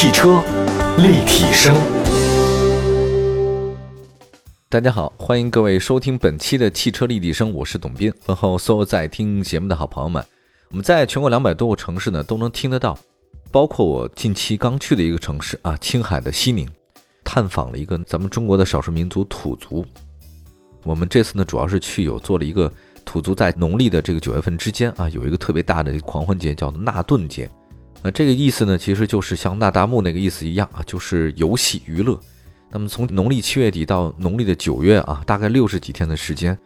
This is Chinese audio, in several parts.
汽车立体声，大家好，欢迎各位收听本期的汽车立体声，我是董斌。问候所有在听节目的好朋友们。我们在全国两百多个城市呢都能听得到，包括我近期刚去的一个城市啊，青海的西宁，探访了一个咱们中国的少数民族土族。我们这次呢主要是去有做了一个土族在农历的这个九月份之间啊，有一个特别大的狂欢节，叫纳顿节。那这个意思呢，其实就是像那达慕那个意思一样啊，就是游戏娱乐。那么从农历七月底到农历的九月啊，大概六十几天的时间，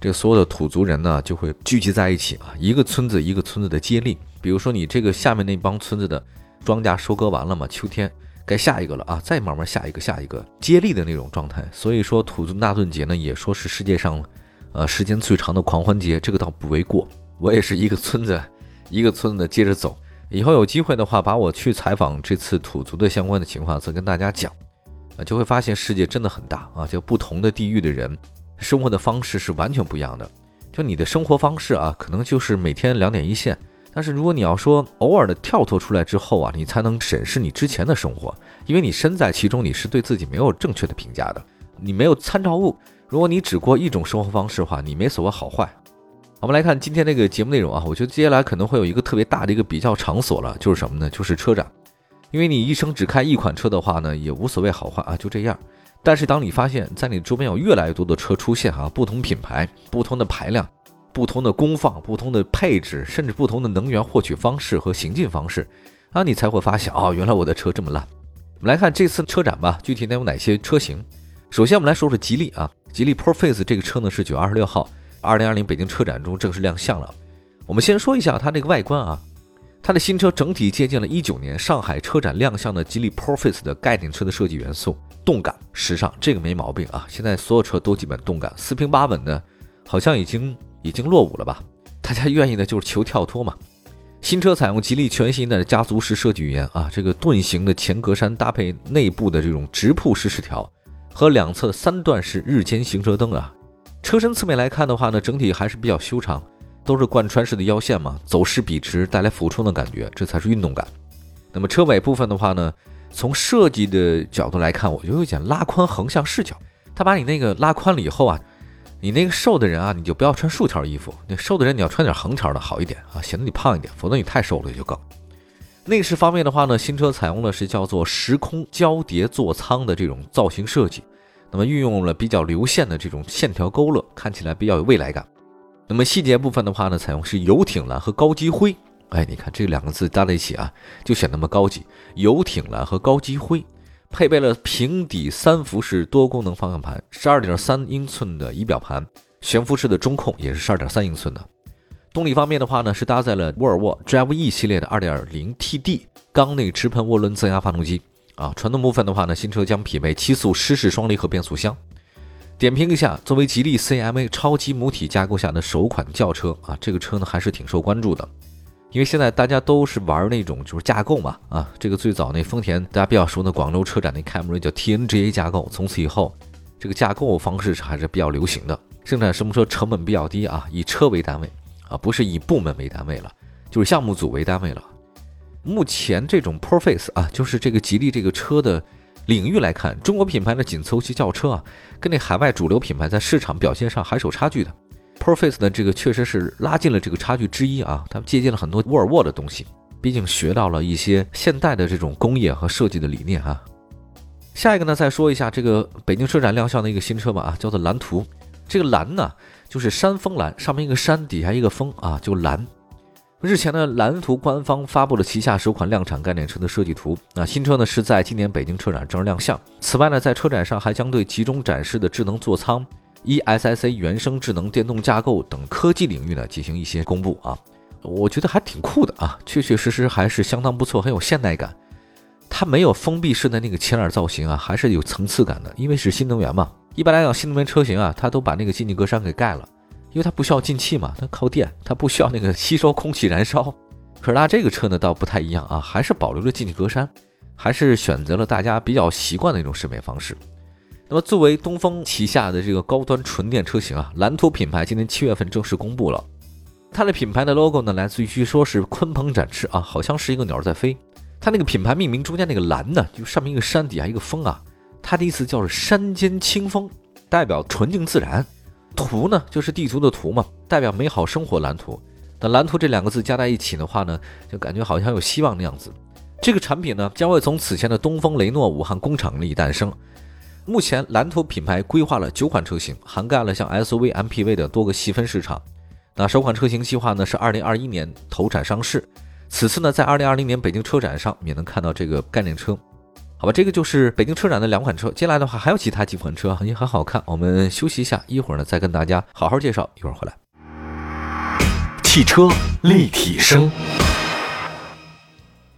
这个所有的土族人呢就会聚集在一起啊，一个村子一个村子的接力。比如说你这个下面那帮村子的庄稼收割完了嘛，秋天该下一个了啊，再慢慢下一个下一个接力的那种状态。所以说土族纳顿节呢，也说是世界上呃时间最长的狂欢节，这个倒不为过。我也是一个村子一个村子的接着走。以后有机会的话，把我去采访这次土族的相关的情况再跟大家讲，啊，就会发现世界真的很大啊，就不同的地域的人生活的方式是完全不一样的。就你的生活方式啊，可能就是每天两点一线，但是如果你要说偶尔的跳脱出来之后啊，你才能审视你之前的生活，因为你身在其中，你是对自己没有正确的评价的，你没有参照物。如果你只过一种生活方式的话，你没所谓好坏。我们来看今天这个节目内容啊，我觉得接下来可能会有一个特别大的一个比较场所了，就是什么呢？就是车展。因为你一生只开一款车的话呢，也无所谓好坏啊，就这样。但是当你发现，在你周边有越来越多的车出现哈，不同品牌、不同的排量、不同的功放、不同的配置，甚至不同的能源获取方式和行进方式，啊，你才会发现哦，原来我的车这么烂。我们来看这次车展吧，具体能有哪些车型？首先我们来说说吉利啊，吉利 Proface 这个车呢是九月二十六号。二零二零北京车展中正式亮相了。我们先说一下它这个外观啊，它的新车整体借鉴了一九年上海车展亮相的吉利 Proface 的概念车的设计元素，动感、时尚，这个没毛病啊。现在所有车都基本动感，四平八稳的，好像已经已经落伍了吧？大家愿意的就是求跳脱嘛。新车采用吉利全新的家族式设计语言啊，这个盾形的前格栅搭配内部的这种直瀑式饰条和两侧三段式日间行车灯啊。车身侧面来看的话呢，整体还是比较修长，都是贯穿式的腰线嘛，走势笔直，带来俯冲的感觉，这才是运动感。那么车尾部分的话呢，从设计的角度来看，我就有点拉宽横向视角。它把你那个拉宽了以后啊，你那个瘦的人啊，你就不要穿竖条衣服，那瘦的人你要穿点横条的好一点啊，显得你胖一点，否则你太瘦了也就更。内饰方面的话呢，新车采用的是叫做时空交叠座舱的这种造型设计。那么运用了比较流线的这种线条勾勒，看起来比较有未来感。那么细节部分的话呢，采用是游艇蓝和高级灰。哎，你看这两个字搭在一起啊，就显那么高级。游艇蓝和高级灰，配备了平底三辐式多功能方向盘，十二点三英寸的仪表盘，悬浮式的中控也是十二点三英寸的。动力方面的话呢，是搭载了沃尔沃 Drive E 系列的二点零 TD 缸内直喷涡轮增压发动机。啊，传动部分的话呢，新车将匹配七速湿式双离合变速箱。点评一下，作为吉利 CMA 超级母体架构下的首款轿车啊，这个车呢还是挺受关注的。因为现在大家都是玩那种就是架构嘛，啊，这个最早那丰田大家比较熟的广州车展那凯美瑞叫 TNGA 架构，从此以后这个架构方式还是比较流行的。生产什么车成本比较低啊，以车为单位啊，不是以部门为单位了，就是项目组为单位了。目前这种 Proface 啊，就是这个吉利这个车的领域来看，中国品牌的紧凑级轿车啊，跟那海外主流品牌在市场表现上还是有差距的。Proface 呢，这个确实是拉近了这个差距之一啊，他们借鉴了很多沃尔沃的东西，毕竟学到了一些现代的这种工业和设计的理念啊。下一个呢，再说一下这个北京车展亮相的一个新车吧啊，叫做蓝图。这个蓝呢，就是山峰蓝，上面一个山，底下一个峰啊，就蓝。日前呢，蓝图官方发布了旗下首款量产概念车的设计图。那新车呢是在今年北京车展正式亮相。此外呢，在车展上还将对集中展示的智能座舱、ESSA 原生智能电动架构等科技领域呢进行一些公布啊。我觉得还挺酷的啊，确确实实还是相当不错，很有现代感。它没有封闭式的那个前脸造型啊，还是有层次感的，因为是新能源嘛。一般来讲，新能源车型啊，它都把那个进气格栅给盖了。因为它不需要进气嘛，它靠电，它不需要那个吸收空气燃烧。可是它这个车呢，倒不太一样啊，还是保留了进气格栅，还是选择了大家比较习惯的一种审美方式。那么作为东风旗下的这个高端纯电车型啊，蓝图品牌今年七月份正式公布了，它的品牌的 logo 呢，来自于据说是鲲鹏展翅啊，好像是一个鸟在飞。它那个品牌命名中间那个蓝呢，就上面一个山，底下一个风啊，它的意思叫做山间清风，代表纯净自然。图呢，就是地图的图嘛，代表美好生活蓝图。那蓝图这两个字加在一起的话呢，就感觉好像有希望的样子。这个产品呢，将会从此前的东风雷诺武汉工厂里诞生。目前蓝图品牌规划了九款车型，涵盖了像 SUV、MPV 的多个细分市场。那首款车型计划呢是二零二一年投产上市。此次呢，在二零二零年北京车展上也能看到这个概念车。好吧，这个就是北京车展的两款车。接下来的话还有其他几款车也很好看。我们休息一下，一会儿呢再跟大家好好介绍。一会儿回来。汽车立体声，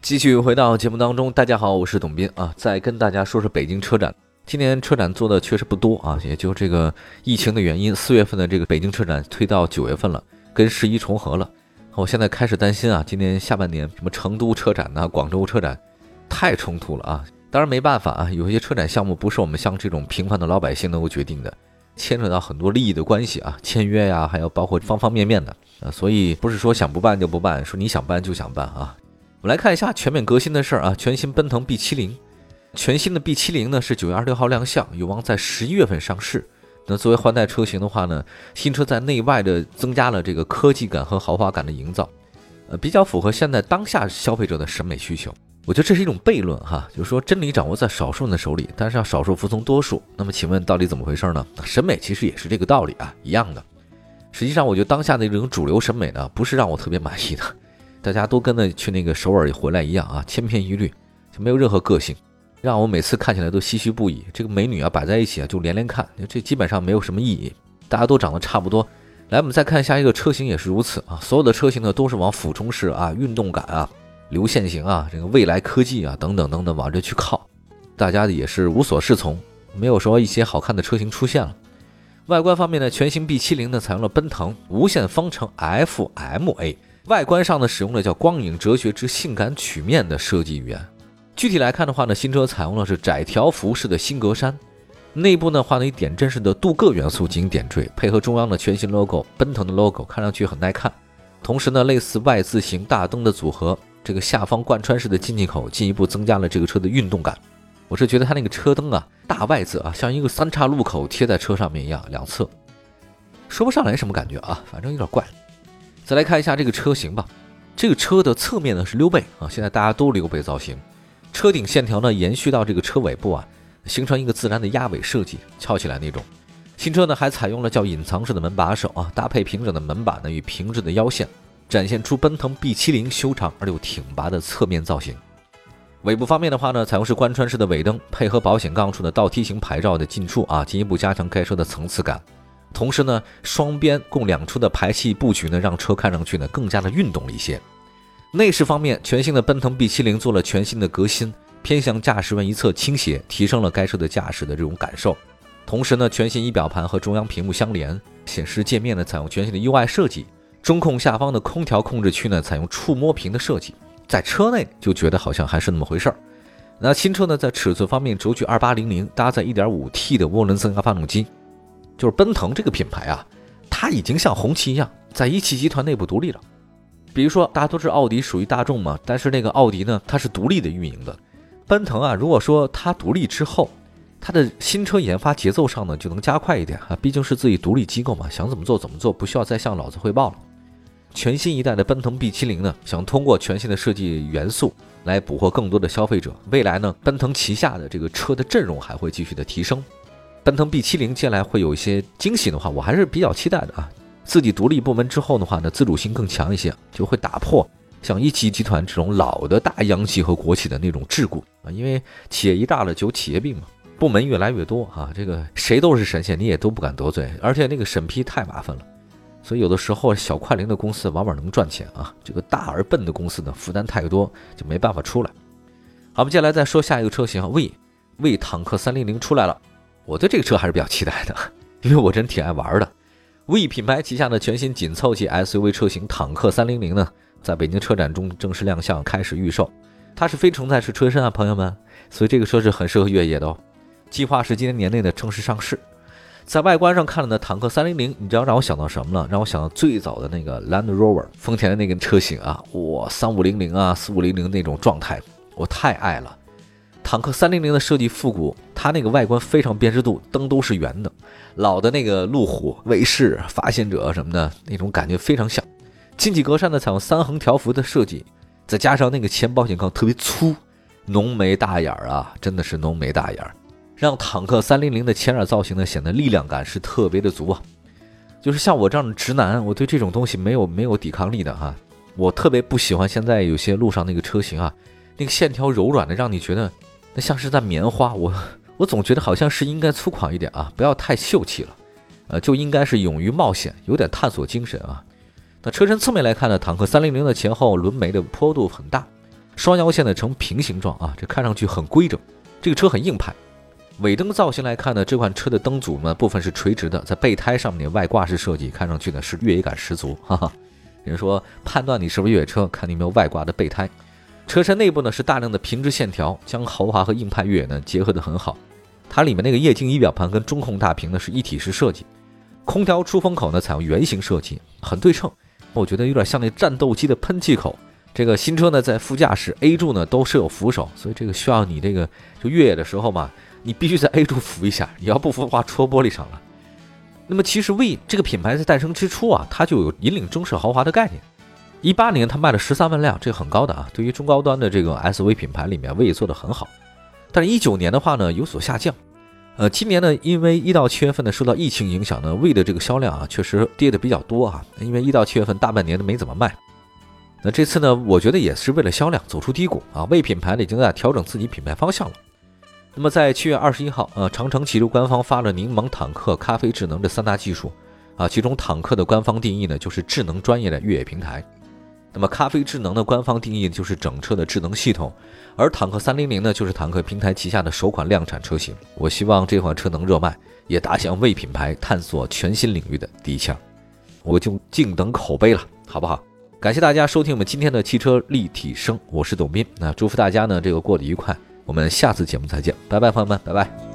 继续回到节目当中。大家好，我是董斌啊，再跟大家说说北京车展。今年车展做的确实不多啊，也就这个疫情的原因，四月份的这个北京车展推到九月份了，跟十一重合了。我现在开始担心啊，今年下半年什么成都车展呐、广州车展，太冲突了啊。当然没办法啊，有些车展项目不是我们像这种平凡的老百姓能够决定的，牵扯到很多利益的关系啊，签约呀，还有包括方方面面的啊，所以不是说想不办就不办，说你想办就想办啊。我们来看一下全面革新的事儿啊，全新奔腾 B70，全新的 B70 呢是九月二十六号亮相，有望在十一月份上市。那作为换代车型的话呢，新车在内外的增加了这个科技感和豪华感的营造，呃，比较符合现在当下消费者的审美需求。我觉得这是一种悖论哈，就是说真理掌握在少数人的手里，但是要少数服从多数。那么请问到底怎么回事呢？审美其实也是这个道理啊，一样的。实际上，我觉得当下的这种主流审美呢，不是让我特别满意的。大家都跟那去那个首尔回来一样啊，千篇一律，就没有任何个性，让我每次看起来都唏嘘不已。这个美女啊摆在一起啊，就连连看，这基本上没有什么意义。大家都长得差不多。来，我们再看下一个车型也是如此啊，所有的车型呢都是往俯冲式啊、运动感啊。流线型啊，这个未来科技啊，等等等等，往这去靠，大家也是无所适从，没有说一些好看的车型出现了。外观方面呢，全新 B70 呢采用了奔腾无限方程 FMA，外观上呢使用了叫光影哲学之性感曲面的设计语言。具体来看的话呢，新车采用了是窄条幅式的新格栅，内部呢画了一点阵式的镀铬元素进行点缀，配合中央的全新 logo 奔腾的 logo，看上去很耐看。同时呢，类似 Y 字形大灯的组合。这个下方贯穿式的进气口进一步增加了这个车的运动感。我是觉得它那个车灯啊，大外字啊，像一个三岔路口贴在车上面一样，两侧说不上来什么感觉啊，反正有点怪。再来看一下这个车型吧，这个车的侧面呢是溜背啊，现在大家都溜背造型，车顶线条呢延续到这个车尾部啊，形成一个自然的压尾设计，翘起来那种。新车呢还采用了叫隐藏式的门把手啊，搭配平整的门板呢与平直的腰线。展现出奔腾 B70 修长而又挺拔的侧面造型。尾部方面的话呢，采用是贯穿式的尾灯，配合保险杠处的倒梯形牌照的进出啊，进一步加强该车的层次感。同时呢，双边共两出的排气布局呢，让车看上去呢更加的运动一些。内饰方面，全新的奔腾 B70 做了全新的革新，偏向驾驶员一侧倾斜，提升了该车的驾驶的这种感受。同时呢，全新仪表盘和中央屏幕相连，显示界面呢采用全新的 UI 设计。中控下方的空调控制区呢，采用触摸屏的设计，在车内就觉得好像还是那么回事儿。那新车呢，在尺寸方面，轴距二八零零，搭载一点五 T 的涡轮增压发动机。就是奔腾这个品牌啊，它已经像红旗一样，在一汽集团内部独立了。比如说，大家都知道奥迪属于大众嘛，但是那个奥迪呢，它是独立的运营的。奔腾啊，如果说它独立之后，它的新车研发节奏上呢，就能加快一点啊，毕竟是自己独立机构嘛，想怎么做怎么做，不需要再向老子汇报了。全新一代的奔腾 B70 呢，想通过全新的设计元素来捕获更多的消费者。未来呢，奔腾旗下的这个车的阵容还会继续的提升。奔腾 B70 接下来会有一些惊喜的话，我还是比较期待的啊。自己独立部门之后的话呢，自主性更强一些，就会打破像一汽集团这种老的大央企和国企的那种桎梏啊。因为企业一大了就有企业病嘛，部门越来越多啊，这个谁都是神仙，你也都不敢得罪，而且那个审批太麻烦了。所以有的时候小快灵的公司往往能赚钱啊，这个大而笨的公司呢负担太多就没办法出来。好，我们接下来再说下一个车型，V，V 坦克三零零出来了，我对这个车还是比较期待的，因为我真挺爱玩的。V 品牌旗下的全新紧凑级 SUV 车型坦克三零零呢，在北京车展中正式亮相，开始预售。它是非承载式车身啊，朋友们，所以这个车是很适合越野的哦。计划是今年年内的正式上市。在外观上看了呢，坦克三零零，你知道让我想到什么了？让我想到最早的那个 Land Rover，丰田的那个车型啊，哇，三五零零啊，四五零零那种状态，我太爱了。坦克三零零的设计复古，它那个外观非常辨识度，灯都是圆的，老的那个路虎、卫士、发现者什么的那种感觉非常像。进气格栅呢采用三横条幅的设计，再加上那个前保险杠特别粗，浓眉大眼儿啊，真的是浓眉大眼儿，让坦克三零零的前脸造型呢显得力量感是特别的足啊。就是像我这样的直男，我对这种东西没有没有抵抗力的哈。我特别不喜欢现在有些路上那个车型啊，那个线条柔软的，让你觉得那像是在棉花。我我总觉得好像是应该粗犷一点啊，不要太秀气了，呃，就应该是勇于冒险，有点探索精神啊。那车身侧面来看呢，坦克三零零的前后轮眉的坡度很大，双腰线呢呈平行状啊，这看上去很规整，这个车很硬派。尾灯造型来看呢，这款车的灯组呢部分是垂直的，在备胎上面的外挂式设计，看上去呢是越野感十足，哈哈。有人说判断你是不是越野车，看你有没有外挂的备胎。车身内部呢是大量的平直线条，将豪华和硬派越野呢结合得很好。它里面那个液晶仪表盘跟中控大屏呢是一体式设计，空调出风口呢采用圆形设计，很对称。我觉得有点像那战斗机的喷气口。这个新车呢在副驾驶 A 柱呢都设有扶手，所以这个需要你这个就越野的时候嘛。你必须在 A 柱扶一下，你要不扶的话戳玻璃上了。那么其实魏这个品牌在诞生之初啊，它就有引领中式豪华的概念。一八年它卖了十三万辆，这个很高的啊。对于中高端的这个 SUV 品牌里面，魏做的很好。但是，一九年的话呢，有所下降。呃，今年呢，因为一到七月份呢受到疫情影响呢，魏的这个销量啊确实跌的比较多啊。因为一到七月份大半年都没怎么卖。那这次呢，我觉得也是为了销量走出低谷啊。魏品牌呢已经在调整自己品牌方向了。那么在七月二十一号，呃，长城汽车官方发了柠檬坦克咖啡智能这三大技术，啊，其中坦克的官方定义呢就是智能专业的越野平台，那么咖啡智能的官方定义就是整车的智能系统，而坦克三零零呢就是坦克平台旗下的首款量产车型。我希望这款车能热卖，也打响魏品牌探索全新领域的第一枪，我就静等口碑了，好不好？感谢大家收听我们今天的汽车立体声，我是董斌，那祝福大家呢这个过得愉快。我们下次节目再见，拜拜，朋友们，拜拜。